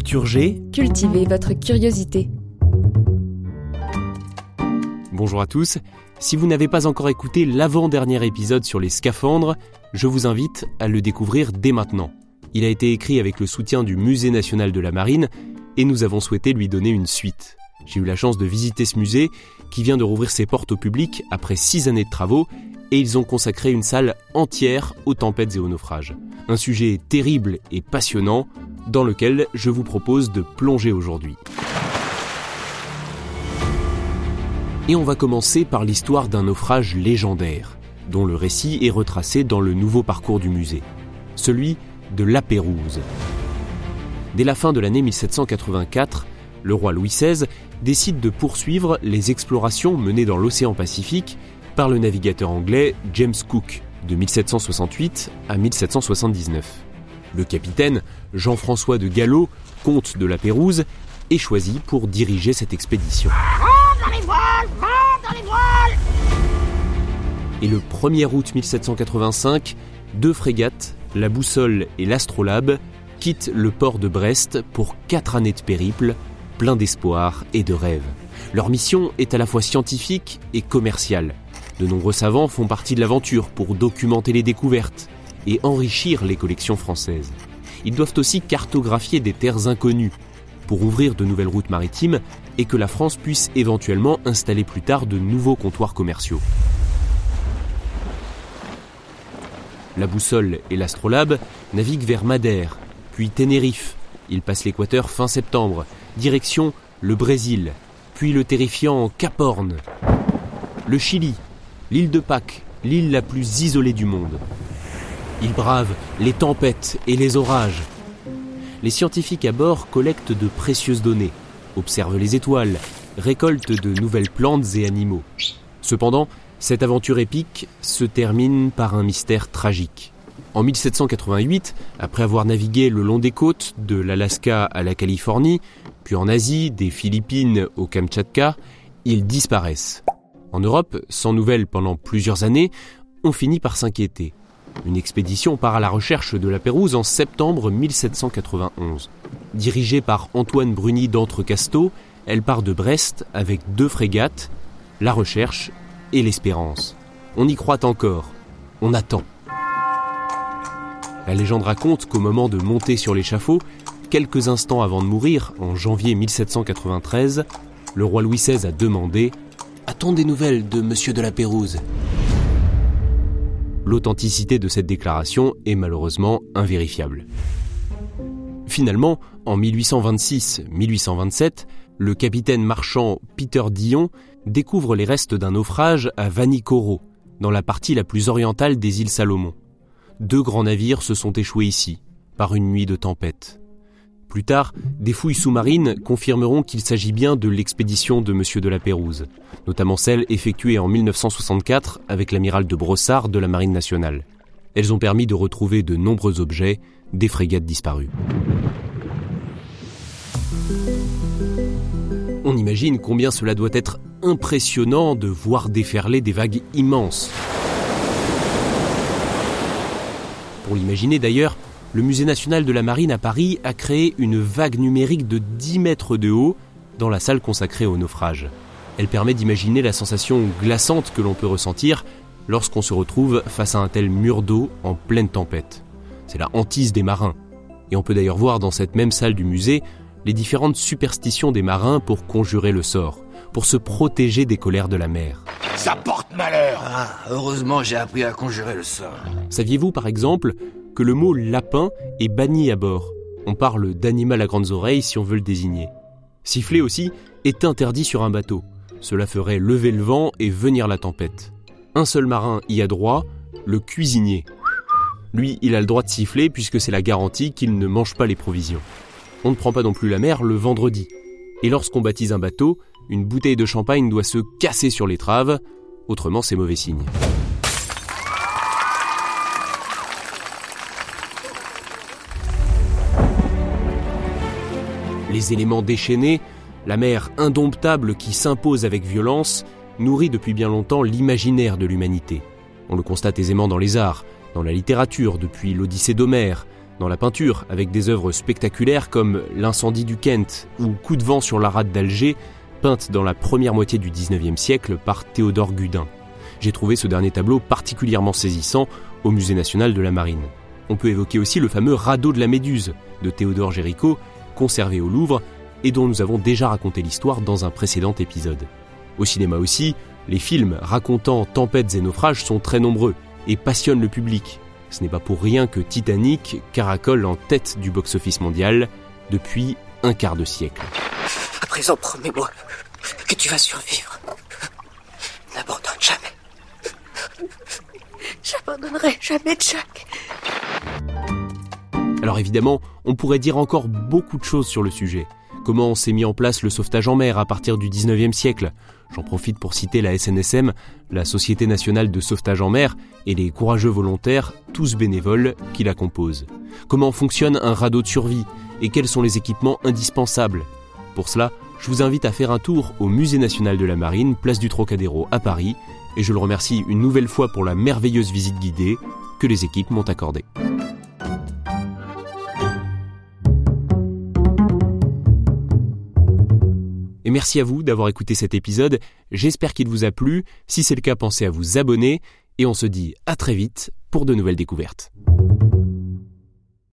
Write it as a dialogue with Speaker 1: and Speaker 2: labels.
Speaker 1: Culture G.
Speaker 2: Cultivez votre curiosité.
Speaker 1: Bonjour à tous. Si vous n'avez pas encore écouté l'avant-dernier épisode sur les scaphandres, je vous invite à le découvrir dès maintenant. Il a été écrit avec le soutien du Musée national de la marine et nous avons souhaité lui donner une suite. J'ai eu la chance de visiter ce musée qui vient de rouvrir ses portes au public après six années de travaux et ils ont consacré une salle entière aux tempêtes et aux naufrages. Un sujet terrible et passionnant dans lequel je vous propose de plonger aujourd'hui. Et on va commencer par l'histoire d'un naufrage légendaire, dont le récit est retracé dans le nouveau parcours du musée, celui de la Pérouse. Dès la fin de l'année 1784, le roi Louis XVI décide de poursuivre les explorations menées dans l'océan Pacifique par le navigateur anglais James Cook de 1768 à 1779. Le capitaine Jean-François de Gallo, comte de la Pérouse, est choisi pour diriger cette expédition. Et le 1er août 1785, deux frégates, la Boussole et l'Astrolabe, quittent le port de Brest pour quatre années de périple, plein d'espoir et de rêves. Leur mission est à la fois scientifique et commerciale. De nombreux savants font partie de l'aventure pour documenter les découvertes et enrichir les collections françaises. Ils doivent aussi cartographier des terres inconnues pour ouvrir de nouvelles routes maritimes et que la France puisse éventuellement installer plus tard de nouveaux comptoirs commerciaux. La boussole et l'astrolabe naviguent vers Madère, puis Ténérife. Ils passent l'équateur fin septembre, direction le Brésil, puis le terrifiant Cap Horn, le Chili, l'île de Pâques, l'île la plus isolée du monde. Ils bravent les tempêtes et les orages. Les scientifiques à bord collectent de précieuses données, observent les étoiles, récoltent de nouvelles plantes et animaux. Cependant, cette aventure épique se termine par un mystère tragique. En 1788, après avoir navigué le long des côtes de l'Alaska à la Californie, puis en Asie, des Philippines au Kamtchatka, ils disparaissent. En Europe, sans nouvelles pendant plusieurs années, on finit par s'inquiéter. Une expédition part à la recherche de la Pérouse en septembre 1791. Dirigée par Antoine Bruni d'Entrecasteaux, elle part de Brest avec deux frégates, la Recherche et l'Espérance. On y croit encore. On attend. La légende raconte qu'au moment de monter sur l'échafaud, quelques instants avant de mourir, en janvier 1793, le roi Louis XVI a demandé A-t-on des nouvelles de Monsieur de la Pérouse? L'authenticité de cette déclaration est malheureusement invérifiable. Finalement, en 1826-1827, le capitaine marchand Peter Dillon découvre les restes d'un naufrage à Vanikoro, dans la partie la plus orientale des îles Salomon. Deux grands navires se sont échoués ici, par une nuit de tempête. Plus tard, des fouilles sous-marines confirmeront qu'il s'agit bien de l'expédition de Monsieur de la Pérouse, notamment celle effectuée en 1964 avec l'amiral de Brossard de la Marine nationale. Elles ont permis de retrouver de nombreux objets, des frégates disparues. On imagine combien cela doit être impressionnant de voir déferler des vagues immenses. Pour l'imaginer d'ailleurs, le Musée national de la marine à Paris a créé une vague numérique de 10 mètres de haut dans la salle consacrée au naufrage. Elle permet d'imaginer la sensation glaçante que l'on peut ressentir lorsqu'on se retrouve face à un tel mur d'eau en pleine tempête. C'est la hantise des marins. Et on peut d'ailleurs voir dans cette même salle du musée les différentes superstitions des marins pour conjurer le sort, pour se protéger des colères de la mer.
Speaker 3: Ça porte malheur
Speaker 4: Ah, heureusement j'ai appris à conjurer le sort.
Speaker 1: Saviez-vous par exemple que le mot lapin est banni à bord? On parle d'animal à grandes oreilles si on veut le désigner. Siffler aussi est interdit sur un bateau. Cela ferait lever le vent et venir la tempête. Un seul marin y a droit, le cuisinier. Lui, il a le droit de siffler puisque c'est la garantie qu'il ne mange pas les provisions. On ne prend pas non plus la mer le vendredi. Et lorsqu'on baptise un bateau, une bouteille de champagne doit se casser sur l'étrave, autrement c'est mauvais signe. Les éléments déchaînés, la mer indomptable qui s'impose avec violence, nourrit depuis bien longtemps l'imaginaire de l'humanité. On le constate aisément dans les arts, dans la littérature, depuis l'Odyssée d'Homère, dans la peinture, avec des œuvres spectaculaires comme L'incendie du Kent ou Coup de vent sur la rade d'Alger, peinte dans la première moitié du 19e siècle par Théodore Gudin. J'ai trouvé ce dernier tableau particulièrement saisissant au Musée national de la Marine. On peut évoquer aussi le fameux radeau de la Méduse de Théodore Géricault, conservé au Louvre et dont nous avons déjà raconté l'histoire dans un précédent épisode. Au cinéma aussi, les films racontant tempêtes et naufrages sont très nombreux et passionnent le public. Ce n'est pas pour rien que Titanic caracole en tête du box-office mondial depuis un quart de siècle.
Speaker 3: À présent, promets-moi que tu vas survivre. N'abandonne jamais.
Speaker 2: J'abandonnerai jamais Jack.
Speaker 1: Alors évidemment, on pourrait dire encore beaucoup de choses sur le sujet. Comment s'est mis en place le sauvetage en mer à partir du 19e siècle? J'en profite pour citer la SNSM, la Société nationale de sauvetage en mer, et les courageux volontaires, tous bénévoles, qui la composent. Comment fonctionne un radeau de survie? Et quels sont les équipements indispensables? Pour cela, je vous invite à faire un tour au Musée national de la marine, place du Trocadéro à Paris, et je le remercie une nouvelle fois pour la merveilleuse visite guidée que les équipes m'ont accordée. Et merci à vous d'avoir écouté cet épisode, j'espère qu'il vous a plu, si c'est le cas pensez à vous abonner, et on se dit à très vite pour de nouvelles découvertes.